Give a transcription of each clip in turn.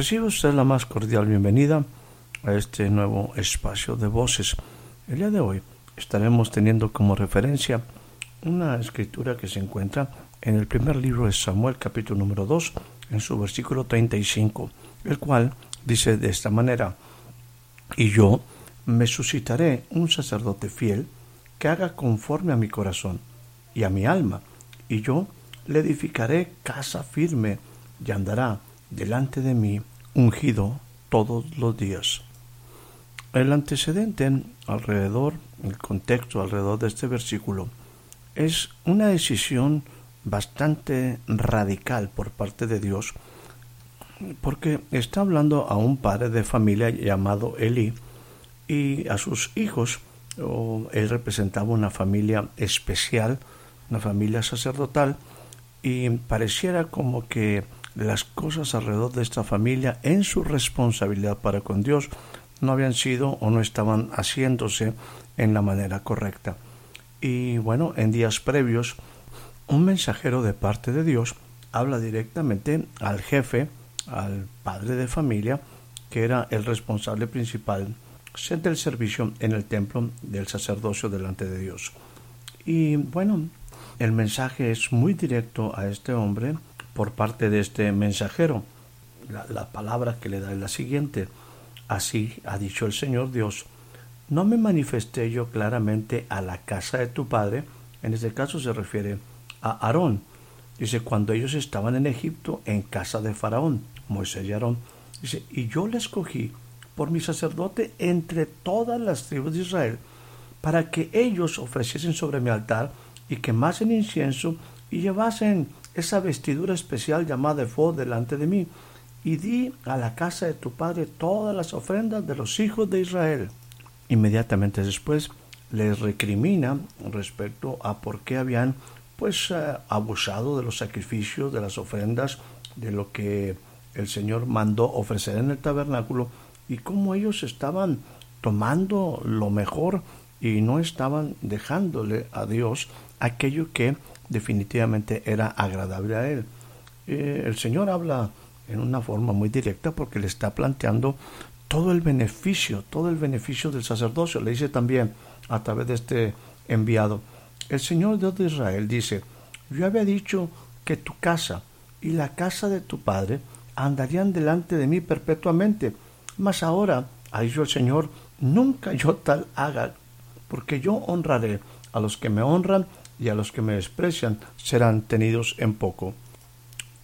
Recibe usted la más cordial bienvenida a este nuevo espacio de voces. El día de hoy estaremos teniendo como referencia una escritura que se encuentra en el primer libro de Samuel, capítulo número 2, en su versículo 35, el cual dice de esta manera, y yo me suscitaré un sacerdote fiel que haga conforme a mi corazón y a mi alma, y yo le edificaré casa firme y andará delante de mí ungido todos los días. El antecedente alrededor, el contexto alrededor de este versículo, es una decisión bastante radical por parte de Dios, porque está hablando a un padre de familia llamado Eli y a sus hijos. él representaba una familia especial, una familia sacerdotal, y pareciera como que las cosas alrededor de esta familia en su responsabilidad para con Dios no habían sido o no estaban haciéndose en la manera correcta. Y bueno, en días previos, un mensajero de parte de Dios habla directamente al jefe, al padre de familia, que era el responsable principal del servicio en el templo del sacerdocio delante de Dios. Y bueno, el mensaje es muy directo a este hombre por parte de este mensajero. La, palabra que le da es la siguiente. Así ha dicho el Señor Dios, no me manifesté yo claramente a la casa de tu padre, en este caso se refiere a Aarón. Dice, cuando ellos estaban en Egipto, en casa de Faraón, Moisés y Aarón. Dice, y yo le escogí por mi sacerdote entre todas las tribus de Israel, para que ellos ofreciesen sobre mi altar y quemasen incienso y llevasen esa vestidura especial llamada efod delante de mí, y di a la casa de tu padre todas las ofrendas de los hijos de Israel. Inmediatamente después les recrimina respecto a por qué habían pues eh, abusado de los sacrificios, de las ofrendas, de lo que el Señor mandó ofrecer en el tabernáculo y cómo ellos estaban tomando lo mejor y no estaban dejándole a Dios aquello que definitivamente era agradable a él. Eh, el Señor habla en una forma muy directa porque le está planteando todo el beneficio, todo el beneficio del sacerdocio. Le dice también a través de este enviado, el Señor Dios de Israel dice, yo había dicho que tu casa y la casa de tu padre andarían delante de mí perpetuamente, mas ahora, ha dicho el Señor, nunca yo tal haga, porque yo honraré a los que me honran y a los que me desprecian serán tenidos en poco.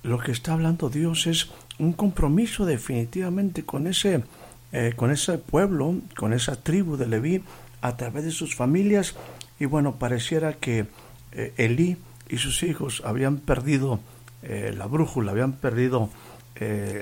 Lo que está hablando Dios es un compromiso definitivamente con ese, eh, con ese pueblo, con esa tribu de Leví, a través de sus familias. Y bueno, pareciera que eh, Elí y sus hijos habían perdido eh, la brújula, habían perdido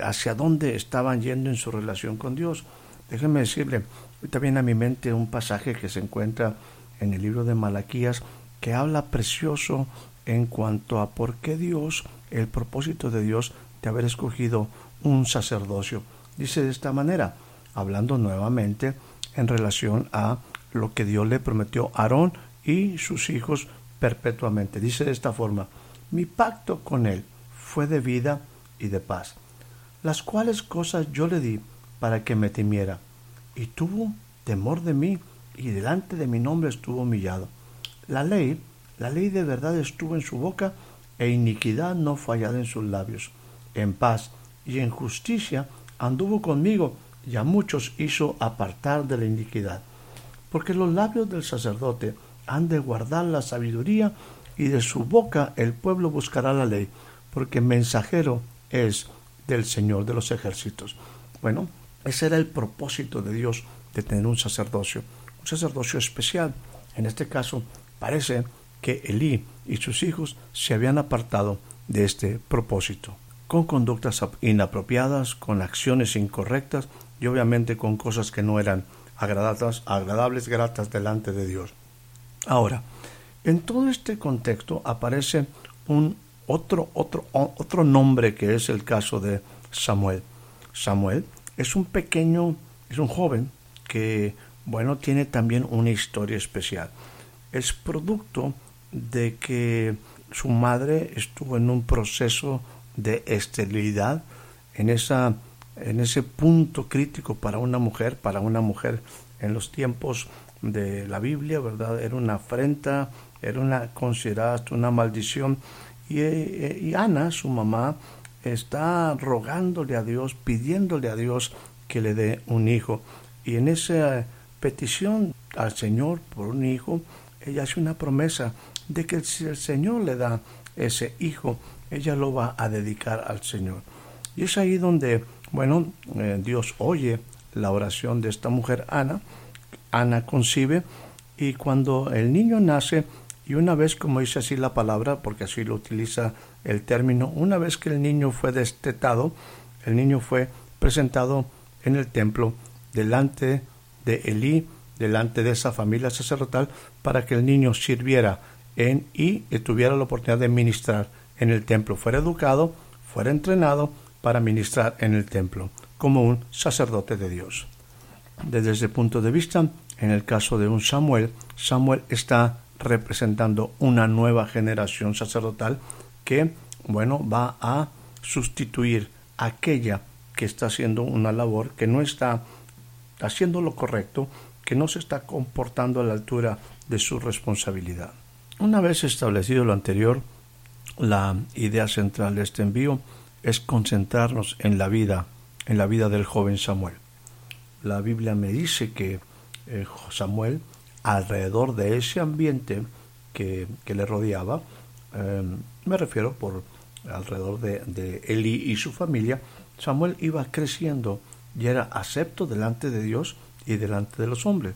hacia dónde estaban yendo en su relación con Dios. Déjenme decirle, también a mi mente un pasaje que se encuentra en el libro de Malaquías, que habla precioso en cuanto a por qué Dios, el propósito de Dios de haber escogido un sacerdocio. Dice de esta manera, hablando nuevamente en relación a lo que Dios le prometió a Aarón y sus hijos perpetuamente. Dice de esta forma, mi pacto con él fue de vida y de paz, las cuales cosas yo le di para que me temiera, y tuvo temor de mí, y delante de mi nombre estuvo humillado. La ley, la ley de verdad estuvo en su boca e iniquidad no fallada en sus labios. En paz y en justicia anduvo conmigo y a muchos hizo apartar de la iniquidad. Porque los labios del sacerdote han de guardar la sabiduría y de su boca el pueblo buscará la ley, porque mensajero es del Señor de los ejércitos. Bueno, ese era el propósito de Dios de tener un sacerdocio, un sacerdocio especial, En este caso, parece que Elí y sus hijos se habían apartado de este propósito, con conductas inapropiadas, con acciones incorrectas y obviamente con cosas que no eran agradables, agradables gratas delante de Dios. Ahora, en todo este contexto aparece un otro, otro, otro nombre que es el caso de Samuel. Samuel es un pequeño, es un joven que, bueno, tiene también una historia especial. Es producto de que su madre estuvo en un proceso de esterilidad, en, esa, en ese punto crítico para una mujer, para una mujer en los tiempos de la Biblia, ¿verdad? Era una afrenta, era una considerada una maldición. Y, eh, y Ana, su mamá, está rogándole a Dios, pidiéndole a Dios que le dé un hijo. Y en esa petición al Señor por un hijo, ella hace una promesa de que si el Señor le da ese hijo, ella lo va a dedicar al Señor. Y es ahí donde, bueno, eh, Dios oye la oración de esta mujer Ana, Ana concibe, y cuando el niño nace, y una vez, como dice así la palabra, porque así lo utiliza el término, una vez que el niño fue destetado, el niño fue presentado en el templo delante de Elí, delante de esa familia sacerdotal, para que el niño sirviera en y tuviera la oportunidad de ministrar en el templo, fuera educado, fuera entrenado para ministrar en el templo, como un sacerdote de Dios. Desde ese punto de vista, en el caso de un Samuel, Samuel está representando una nueva generación sacerdotal que, bueno, va a sustituir aquella que está haciendo una labor que no está haciendo lo correcto, que no se está comportando a la altura de su responsabilidad. Una vez establecido lo anterior, la idea central de este envío es concentrarnos en la vida, en la vida del joven Samuel. La Biblia me dice que eh, Samuel alrededor de ese ambiente que, le rodeaba, em, me refiero por alrededor de, de Eli y su familia, Samuel iba creciendo y era acepto delante de Dios y delante de los hombres.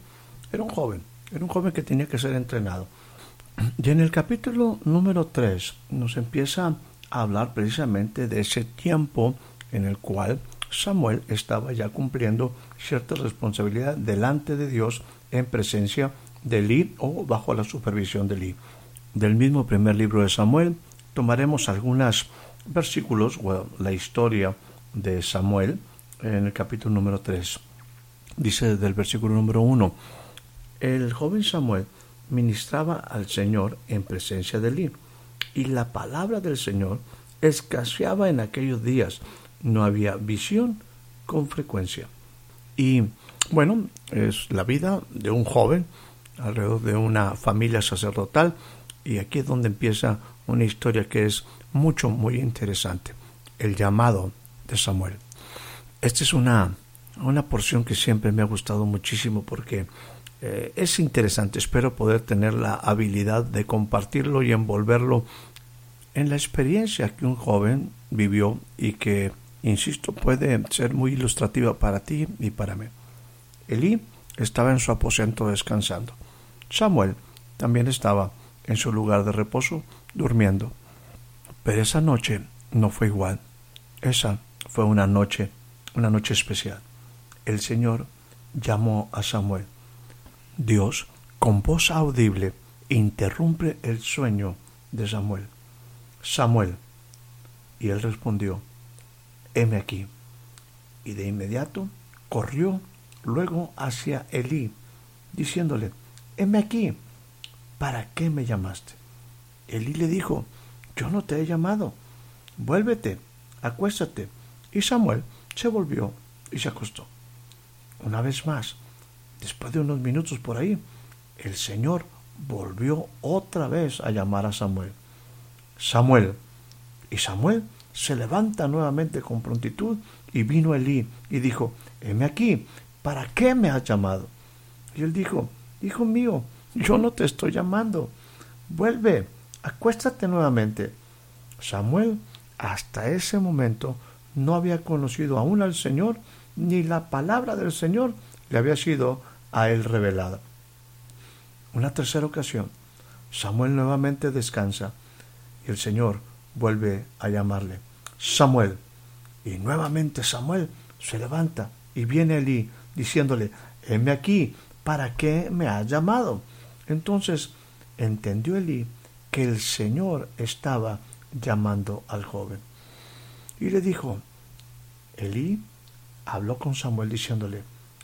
Era un joven, era un joven que tenía que ser entrenado. Y en el capítulo número 3 nos empieza a hablar precisamente de ese tiempo en el cual Samuel estaba ya cumpliendo cierta responsabilidad delante de Dios en presencia de Eli o bajo la supervisión de Eli. Del mismo primer libro de Samuel tomaremos algunos versículos, o la historia de Samuel en el capítulo número 3. Dice del versículo número 1, el joven Samuel ministraba al Señor en presencia de Eli, y la palabra del Señor escaseaba en aquellos días. No había visión con frecuencia. Y bueno, es la vida de un joven alrededor de una familia sacerdotal y aquí es donde empieza una historia que es mucho, muy interesante. El llamado de Samuel. Esta es una, una porción que siempre me ha gustado muchísimo porque eh, es interesante. Espero poder tener la habilidad de compartirlo y envolverlo en la experiencia que un joven vivió y que, insisto, puede ser muy ilustrativa para ti y para mí. Elí estaba en su aposento descansando. Samuel también estaba en su lugar de reposo durmiendo. Pero esa noche no fue igual. Esa fue una noche, una noche especial. El Señor llamó a Samuel. Dios, con voz audible, interrumpe el sueño de Samuel. Samuel. Y él respondió, heme aquí. Y de inmediato corrió luego hacia Elí, diciéndole, heme aquí, ¿para qué me llamaste? Elí le dijo, yo no te he llamado, vuélvete, acuéstate. Y Samuel se volvió y se acostó. Una vez más, después de unos minutos por ahí, el Señor volvió otra vez a llamar a Samuel. Samuel. Y Samuel se levanta nuevamente con prontitud y vino Elí y dijo, heme aquí, ¿para qué me has llamado? Y él dijo, Hijo mío, yo no te estoy llamando. Vuelve, acuéstate nuevamente. Samuel hasta ese momento no había conocido aún al Señor, ni la palabra del Señor le había sido a él revelada. Una tercera ocasión, Samuel nuevamente descansa y el Señor vuelve a llamarle, Samuel. Y nuevamente Samuel se levanta y viene Elí diciéndole, heme aquí, ¿para qué me has llamado? Entonces entendió Elí que el Señor estaba llamando al joven. Y le dijo, Elí habló con Samuel diciéndole,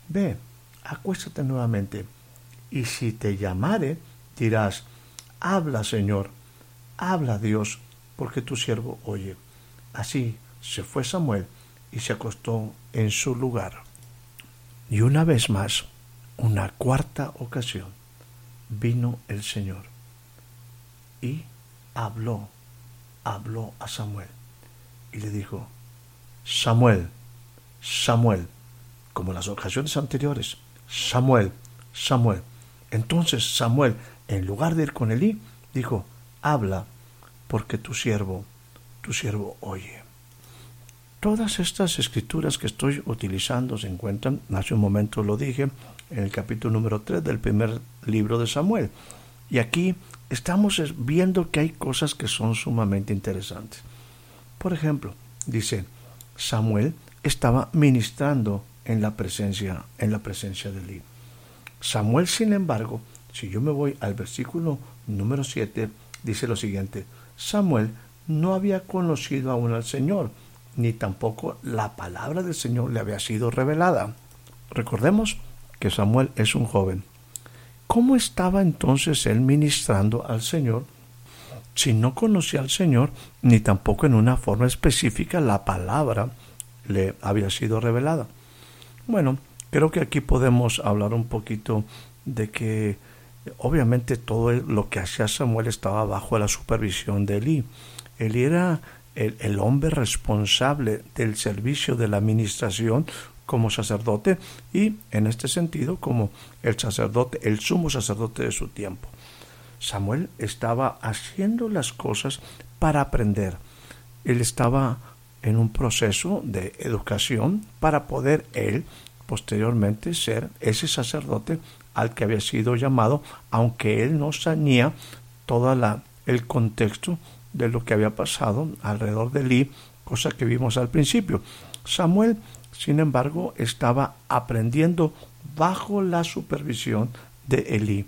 ve, acuéstate nuevamente, y si te llamare, dirás, habla Señor, habla Dios, porque tu siervo oye. Así se fue Samuel y se acostó en su lugar. Y una vez más, una cuarta ocasión, vino el Señor y habló, habló a Samuel y le dijo, Samuel, Samuel, como las ocasiones anteriores, Samuel, Samuel. Entonces Samuel, en lugar de ir con Elí, dijo, habla, porque tu siervo, tu siervo oye. Todas estas escrituras que estoy utilizando se encuentran, hace un momento lo dije, en el capítulo número 3 del primer libro de Samuel. Y aquí estamos viendo que hay cosas que son sumamente interesantes. Por ejemplo, dice, Samuel estaba ministrando en la presencia, en la presencia de Eli. Samuel, sin embargo, si yo me voy al versículo número 7, dice lo siguiente, Samuel no había conocido aún al Señor, ni tampoco la palabra del Señor le había sido revelada. Recordemos que Samuel es un joven. ¿Cómo estaba entonces él ministrando al Señor si no conocía al Señor ni tampoco en una forma específica la palabra le había sido revelada? Bueno, creo que aquí podemos hablar un poquito de que obviamente todo lo que hacía Samuel estaba bajo la supervisión de Elí. Elí era el, hombre responsable del servicio de la administración como sacerdote y en este sentido como el sacerdote, el sumo sacerdote de su tiempo. Samuel estaba haciendo las cosas para aprender. Él estaba en un proceso de educación para poder él posteriormente ser ese sacerdote al que había sido llamado, aunque él no sabía todo el contexto de lo que había pasado alrededor de Elí, cosa que vimos al principio. Samuel, sin embargo, estaba aprendiendo bajo la supervisión de Elí.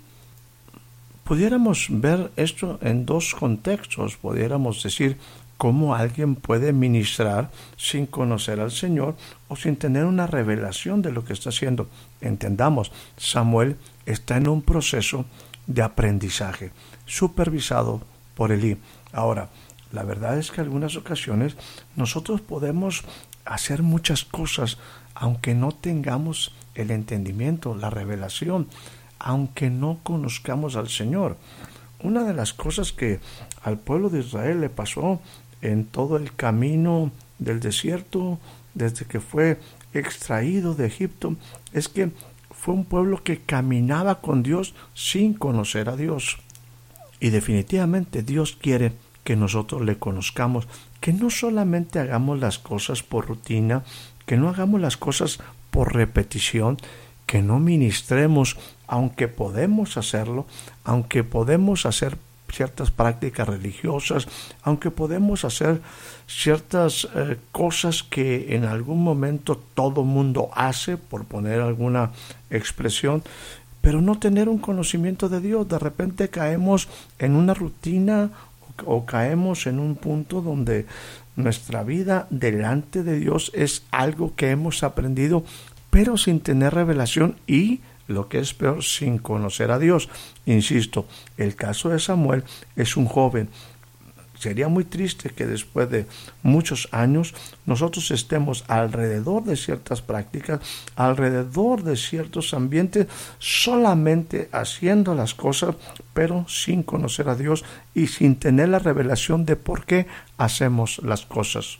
Pudiéramos ver esto en dos contextos, pudiéramos decir cómo alguien puede ministrar sin conocer al Señor o sin tener una revelación de lo que está haciendo. Entendamos, Samuel está en un proceso de aprendizaje supervisado por Elí. Ahora, la verdad es que algunas ocasiones nosotros podemos hacer muchas cosas aunque no tengamos el entendimiento, la revelación, aunque no conozcamos al Señor. Una de las cosas que al pueblo de Israel le pasó en todo el camino del desierto, desde que fue extraído de Egipto, es que fue un pueblo que caminaba con Dios sin conocer a Dios. Y definitivamente Dios quiere que nosotros le conozcamos, que no solamente hagamos las cosas por rutina, que no hagamos las cosas por repetición, que no ministremos, aunque podemos hacerlo, aunque podemos hacer ciertas prácticas religiosas, aunque podemos hacer ciertas eh, cosas que en algún momento todo mundo hace, por poner alguna expresión, pero no tener un conocimiento de Dios. De repente caemos en una rutina o, o caemos en un punto donde nuestra vida delante de Dios es algo que hemos aprendido, pero sin tener revelación y lo que es peor, sin conocer a Dios. Insisto, el caso de Samuel es un joven. Sería muy triste que después de muchos años nosotros estemos alrededor de ciertas prácticas, alrededor de ciertos ambientes, solamente haciendo las cosas, pero sin conocer a Dios y sin tener la revelación de por qué hacemos las cosas.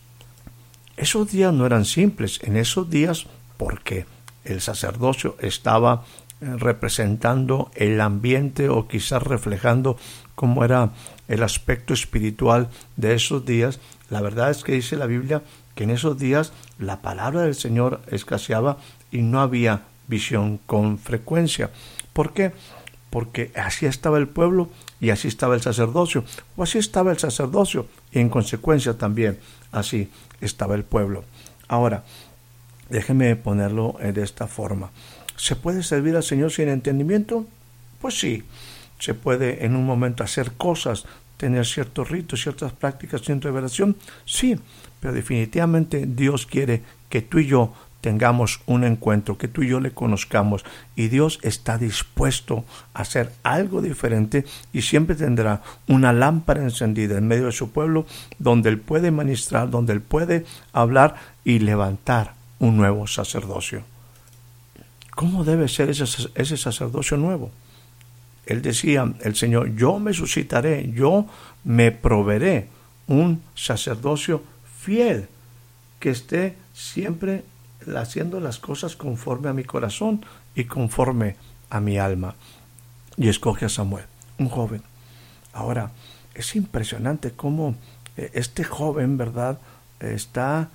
Esos días no eran simples, en esos días, ¿por qué? El sacerdocio estaba eh, representando el ambiente o quizás reflejando cómo era el aspecto espiritual de esos días. La verdad es que dice la Biblia que en esos días la palabra del Señor escaseaba y no había visión con frecuencia. ¿Por qué? porque así estaba el pueblo y así estaba el sacerdocio, o así estaba el sacerdocio y en consecuencia también así estaba el pueblo. Ahora, déjeme ponerlo de esta forma. ¿Se puede servir al Señor sin entendimiento? Pues sí, se puede en un momento hacer cosas, tener ciertos ritos, ciertas prácticas sin revelación, sí, pero definitivamente Dios quiere que tú y yo tengamos un encuentro, que tú y yo le conozcamos y Dios está dispuesto a hacer algo diferente y siempre tendrá una lámpara encendida en medio de su pueblo donde Él puede ministrar, donde Él puede hablar y levantar un nuevo sacerdocio. ¿Cómo debe ser ese, sacerdocio nuevo? Él decía, el Señor, yo me suscitaré, yo me proveeré un sacerdocio fiel que esté siempre haciendo las cosas conforme a mi corazón y conforme a mi alma. Y escoge a Samuel, un joven. Ahora, es impresionante cómo eh, este joven, ¿verdad?, está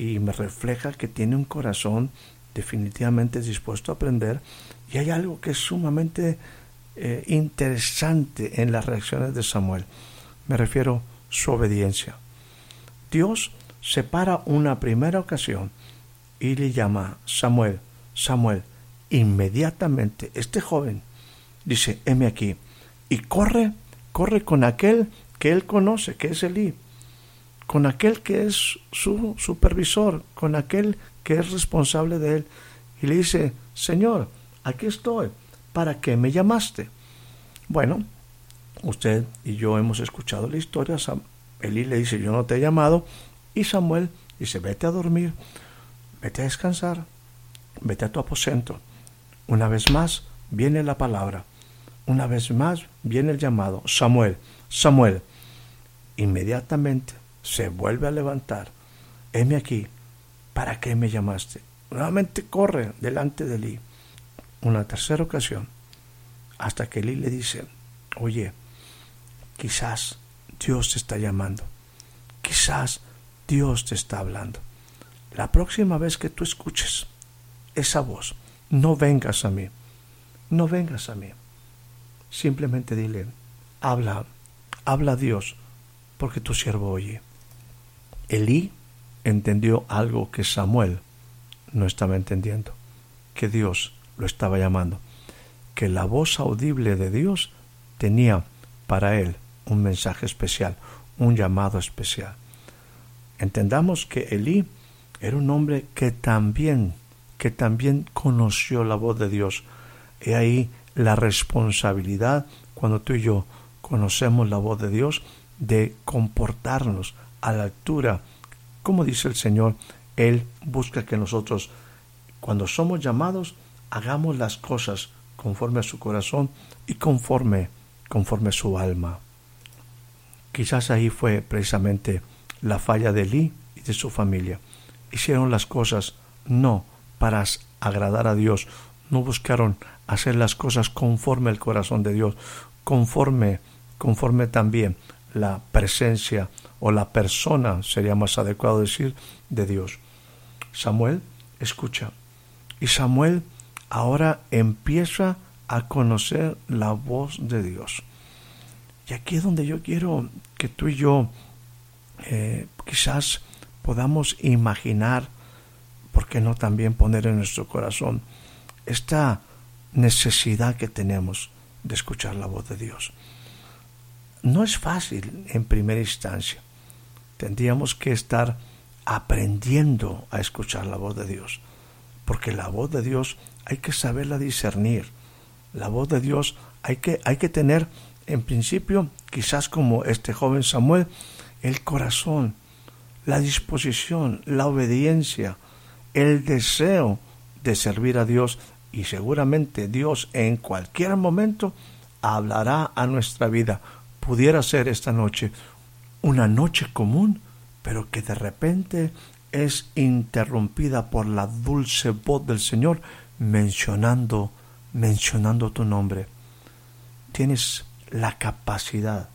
y me refleja que tiene un corazón definitivamente dispuesto a aprender y hay algo que es sumamente eh, interesante en las reacciones de Samuel. Me refiero su obediencia. Dios separa una primera ocasión y le llama Samuel, Samuel. Inmediatamente este joven dice, heme aquí, y corre, corre con aquel que él conoce, que es Elí, con aquel que es su supervisor, con aquel que es responsable de él, y le dice, Señor, aquí estoy, ¿para qué me llamaste? Bueno, usted y yo hemos escuchado la historia, Elí le dice, yo no te he llamado, y Samuel dice, vete a dormir vete a descansar, vete a tu aposento. Una vez más viene la palabra, una vez más viene el llamado, Samuel, Samuel. Inmediatamente se vuelve a levantar, heme aquí, ¿para qué me llamaste? Nuevamente corre delante de Eli. Una tercera ocasión, hasta que Eli le dice, oye, quizás Dios te está llamando, quizás Dios te está hablando. La próxima vez que tú escuches esa voz, no vengas a mí, no vengas a mí. Simplemente dile, habla, habla a Dios, porque tu siervo oye. Elí entendió algo que Samuel no estaba entendiendo, que Dios lo estaba llamando, que la voz audible de Dios tenía para él un mensaje especial, un llamado especial. Entendamos que Elí era un hombre que también, que también conoció la voz de Dios. He ahí la responsabilidad cuando tú y yo conocemos la voz de Dios de comportarnos a la altura. Como dice el Señor, Él busca que nosotros, cuando somos llamados, hagamos las cosas conforme a su corazón y conforme, conforme a su alma. Quizás ahí fue precisamente la falla de Lee y de su familia hicieron las cosas no para agradar a Dios, no buscaron hacer las cosas conforme al corazón de Dios, conforme, conforme también la presencia o la persona, sería más adecuado decir, de Dios. Samuel escucha y Samuel ahora empieza a conocer la voz de Dios. Y aquí es donde yo quiero que tú y yo eh, quizás podamos imaginar, ¿por qué no también poner en nuestro corazón esta necesidad que tenemos de escuchar la voz de Dios? No es fácil en primera instancia. Tendríamos que estar aprendiendo a escuchar la voz de Dios, porque la voz de Dios hay que saberla discernir. La voz de Dios hay que, hay que tener, en principio, quizás como este joven Samuel, el corazón la disposición, la obediencia, el deseo de servir a Dios y seguramente Dios en cualquier momento hablará a nuestra vida. Pudiera ser esta noche una noche común, pero que de repente es interrumpida por la dulce voz del Señor mencionando mencionando tu nombre. Tienes la capacidad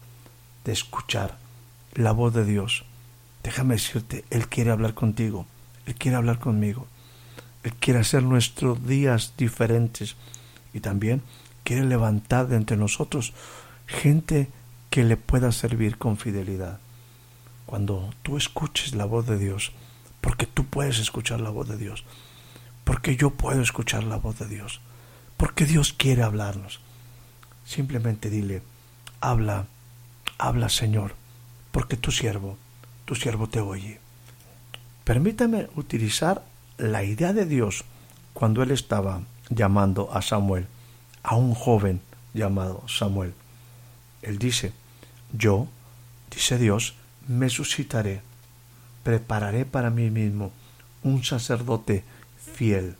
de escuchar la voz de Dios Déjame decirte, Él quiere hablar contigo, Él quiere hablar conmigo, Él quiere hacer nuestros días diferentes y también quiere levantar de entre nosotros gente que le pueda servir con fidelidad. Cuando tú escuches la voz de Dios, porque tú puedes escuchar la voz de Dios, porque yo puedo escuchar la voz de Dios, porque Dios quiere hablarnos. Simplemente dile, habla, habla Señor, porque tu siervo, tu siervo te oye. Permítame utilizar la idea de Dios cuando Él estaba llamando a Samuel, a un joven llamado Samuel. Él dice, yo, dice Dios, me suscitaré, prepararé para mí mismo un sacerdote fiel,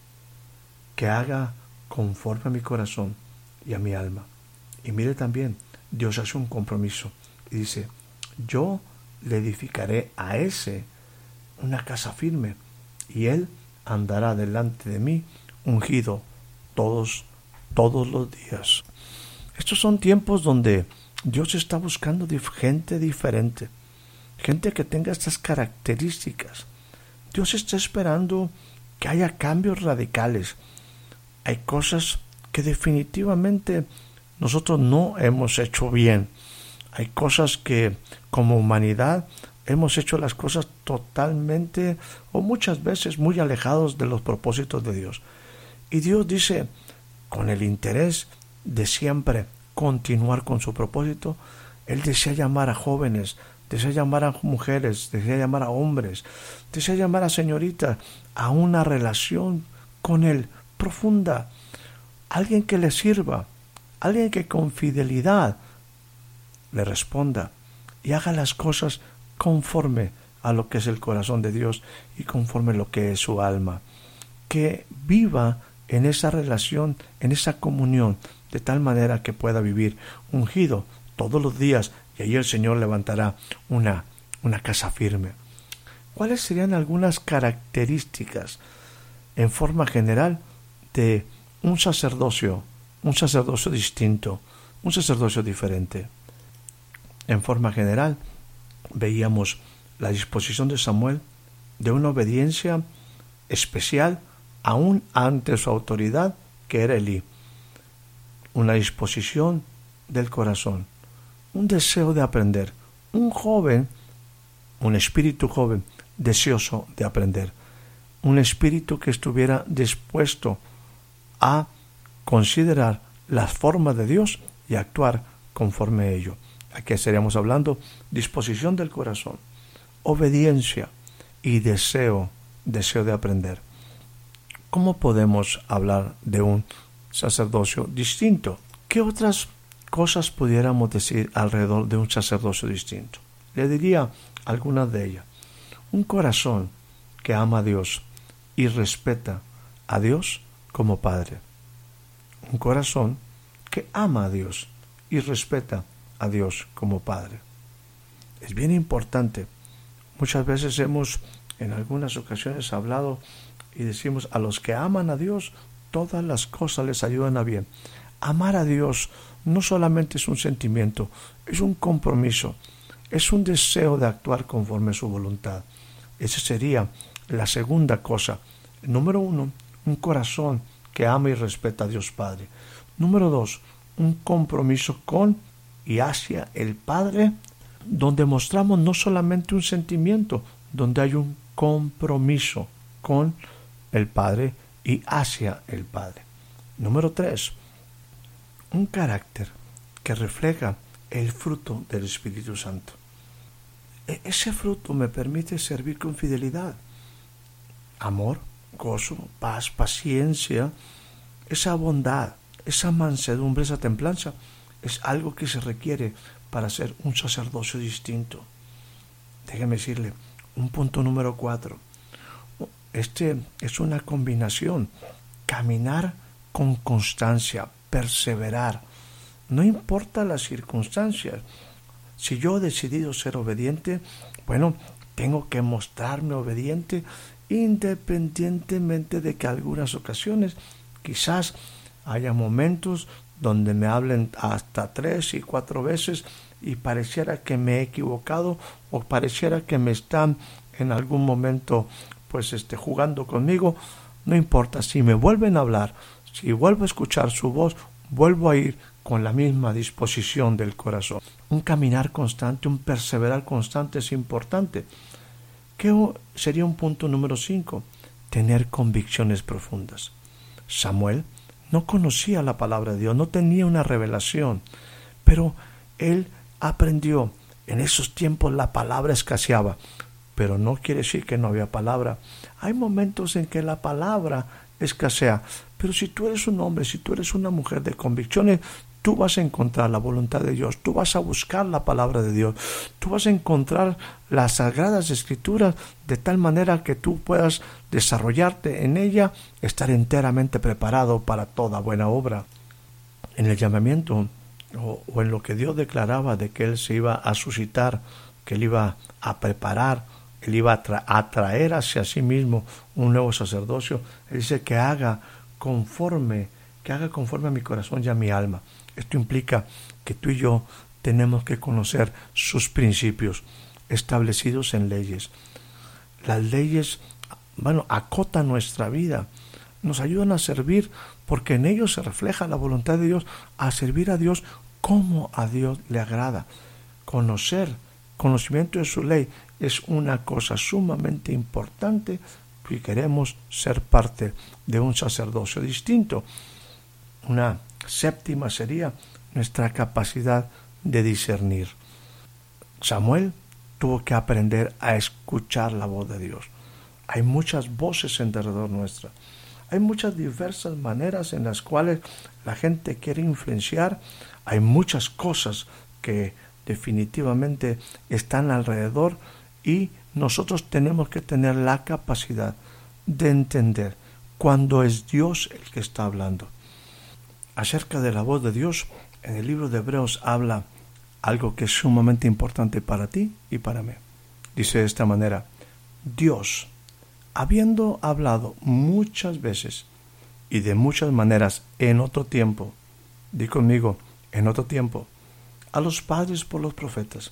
que haga conforme a mi corazón y a mi alma. Y mire también, Dios hace un compromiso y dice, yo le edificaré a ese una casa firme y él andará delante de mí ungido todos, todos los días. Estos son tiempos donde Dios está buscando gente diferente, gente que tenga estas características. Dios está esperando que haya cambios radicales. Hay cosas que definitivamente nosotros no hemos hecho bien. Hay cosas que como humanidad hemos hecho las cosas totalmente o muchas veces muy alejados de los propósitos de Dios. Y Dios dice, con el interés de siempre continuar con su propósito, Él desea llamar a jóvenes, desea llamar a mujeres, desea llamar a hombres, desea llamar a señoritas a una relación con Él profunda, alguien que le sirva, alguien que con fidelidad le responda y haga las cosas conforme a lo que es el corazón de Dios y conforme a lo que es su alma. Que viva en esa relación, en esa comunión, de tal manera que pueda vivir ungido todos los días y ahí el Señor levantará una, una casa firme. ¿Cuáles serían algunas características en forma general de un sacerdocio, un sacerdocio distinto, un sacerdocio diferente? En forma general, veíamos la disposición de Samuel de una obediencia especial aún ante su autoridad que era Elí. Una disposición del corazón, un deseo de aprender, un joven, un espíritu joven deseoso de aprender, un espíritu que estuviera dispuesto a considerar las formas de Dios y actuar conforme a ello. Aquí estaríamos hablando disposición del corazón, obediencia y deseo, deseo de aprender. ¿Cómo podemos hablar de un sacerdocio distinto? ¿Qué otras cosas pudiéramos decir alrededor de un sacerdocio distinto? Le diría algunas de ellas. Un corazón que ama a Dios y respeta a Dios como Padre. Un corazón que ama a Dios y respeta a Dios como Padre. Es bien importante. Muchas veces hemos en algunas ocasiones hablado y decimos a los que aman a Dios, todas las cosas les ayudan a bien. Amar a Dios no solamente es un sentimiento, es un compromiso, es un deseo de actuar conforme a su voluntad. Esa sería la segunda cosa. Número uno, un corazón que ama y respeta a Dios Padre. Número dos, un compromiso con y hacia el Padre, donde mostramos no solamente un sentimiento, donde hay un compromiso con el Padre y hacia el Padre. Número tres, un carácter que refleja el fruto del Espíritu Santo. E-, ese fruto me permite servir con fidelidad, amor, gozo, paz, paciencia, esa bondad, esa mansedumbre, esa templanza es algo que se requiere para ser un sacerdocio distinto. Déjeme decirle, un punto número cuatro. Este es una combinación. Caminar con constancia, perseverar. No importa las circunstancias. Si yo he decidido ser obediente, bueno, tengo que mostrarme obediente independientemente de que algunas ocasiones quizás haya momentos donde me hablen hasta tres y cuatro veces y pareciera que me he equivocado o pareciera que me están en algún momento pues este jugando conmigo no importa si me vuelven a hablar si vuelvo a escuchar su voz vuelvo a ir con la misma disposición del corazón. Un caminar constante, un perseverar constante es importante. ¿Qué sería un punto número cinco? Tener convicciones profundas. Samuel no conocía la palabra de Dios, no tenía una revelación, pero él aprendió. En esos tiempos la palabra escaseaba, pero no quiere decir que no había palabra. Hay momentos en que la palabra escasea, pero si tú eres un hombre, si tú eres una mujer de convicciones, tú vas a encontrar la voluntad de Dios, tú vas a buscar la palabra de Dios, tú vas a encontrar las sagradas escrituras de tal manera que tú puedas desarrollarte en ella, estar enteramente preparado para toda buena obra. En el llamamiento o, en lo que Dios declaraba de que Él se iba a suscitar, que Él iba a preparar, Él iba a traer hacia sí mismo un nuevo sacerdocio, Él dice que haga conforme, que haga conforme a mi corazón y a mi alma. Esto implica que tú y yo tenemos que conocer sus principios establecidos en leyes. Las leyes, bueno, acotan nuestra vida, nos ayudan a servir porque en ellos se refleja la voluntad de Dios a servir a Dios como a Dios le agrada. Conocer, conocimiento de su ley es una cosa sumamente importante si queremos ser parte de un sacerdocio distinto. Una Séptima sería nuestra capacidad de discernir. Samuel tuvo que aprender a escuchar la voz de Dios. Hay muchas voces en derredor nuestra. Hay muchas diversas maneras en las cuales la gente quiere influenciar. Hay muchas cosas que definitivamente están alrededor y nosotros tenemos que tener la capacidad de entender cuando es Dios el que está hablando acerca de la voz de Dios, en el libro de Hebreos habla algo que es sumamente importante para ti y para mí. Dice de esta manera, Dios, habiendo hablado muchas veces y de muchas maneras en otro tiempo, di conmigo, en otro tiempo, a los padres por los profetas,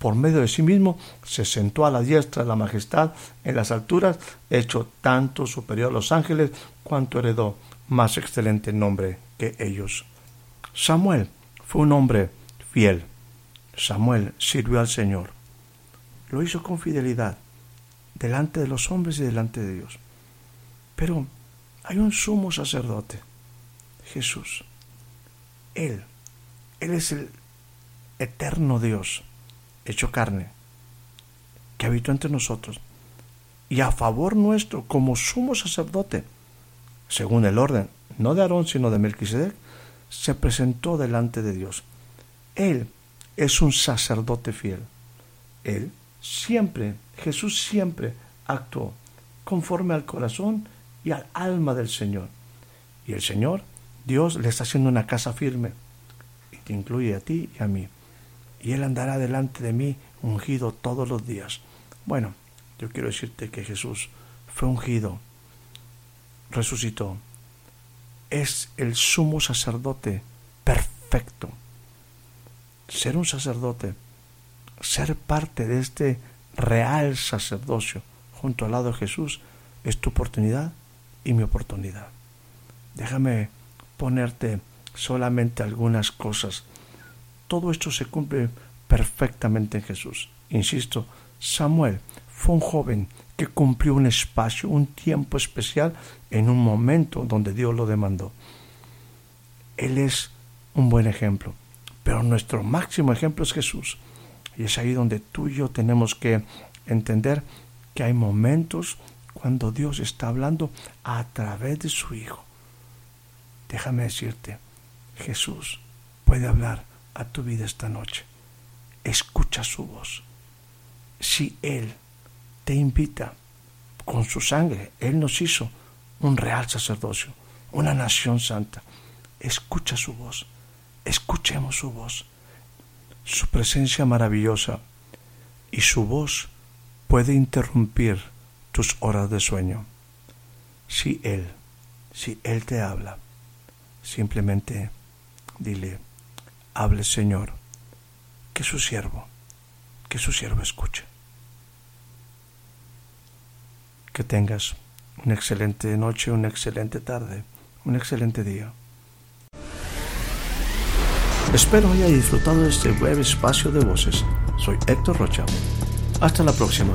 por medio de sí mismo, se sentó a la diestra de la majestad en las alturas, hecho tanto superior a los ángeles, cuanto heredó más excelente nombre que ellos. Samuel fue un hombre fiel, Samuel sirvió al Señor. Lo hizo con fidelidad, delante de los hombres y delante de Dios. Pero hay un sumo sacerdote, Jesús. Él, Él es el eterno Dios, hecho carne, que habitó entre nosotros, y a favor nuestro, como sumo sacerdote, según el orden, no de Aarón, sino de Melquisedec, se presentó delante de Dios. Él es un sacerdote fiel. Él siempre, Jesús siempre actuó conforme al corazón y al alma del Señor. Y el Señor, Dios, le está haciendo una casa firme y te incluye a ti y a mí. Y Él andará delante de mí ungido todos los días. Bueno, yo quiero decirte que Jesús fue ungido, resucitó, es el sumo sacerdote perfecto ser un sacerdote, ser parte de este real sacerdocio junto al lado de Jesús, es tu oportunidad y mi oportunidad. Déjame ponerte solamente algunas cosas. Todo esto se cumple perfectamente en Jesús. Insisto, Samuel fue un joven que cumplió un espacio, un tiempo especial en un momento donde Dios lo demandó. Él es un buen ejemplo. Pero nuestro máximo ejemplo es Jesús. Y es ahí donde tú y yo tenemos que entender que hay momentos cuando Dios está hablando a través de su Hijo. Déjame decirte, Jesús puede hablar a tu vida esta noche. Escucha su voz. Si Él te invita con su sangre, Él nos hizo un real sacerdocio, una nación santa. Escucha su voz escuchemos su voz, su presencia maravillosa y su voz puede interrumpir tus horas de sueño. Si Él, si Él te habla, simplemente dile, hable Señor, que su siervo, que su siervo escuche. Que tengas una excelente noche, una excelente tarde, un excelente día. Espero haya disfrutado de este breve espacio de voces. Soy Héctor Rocha. Hasta la próxima.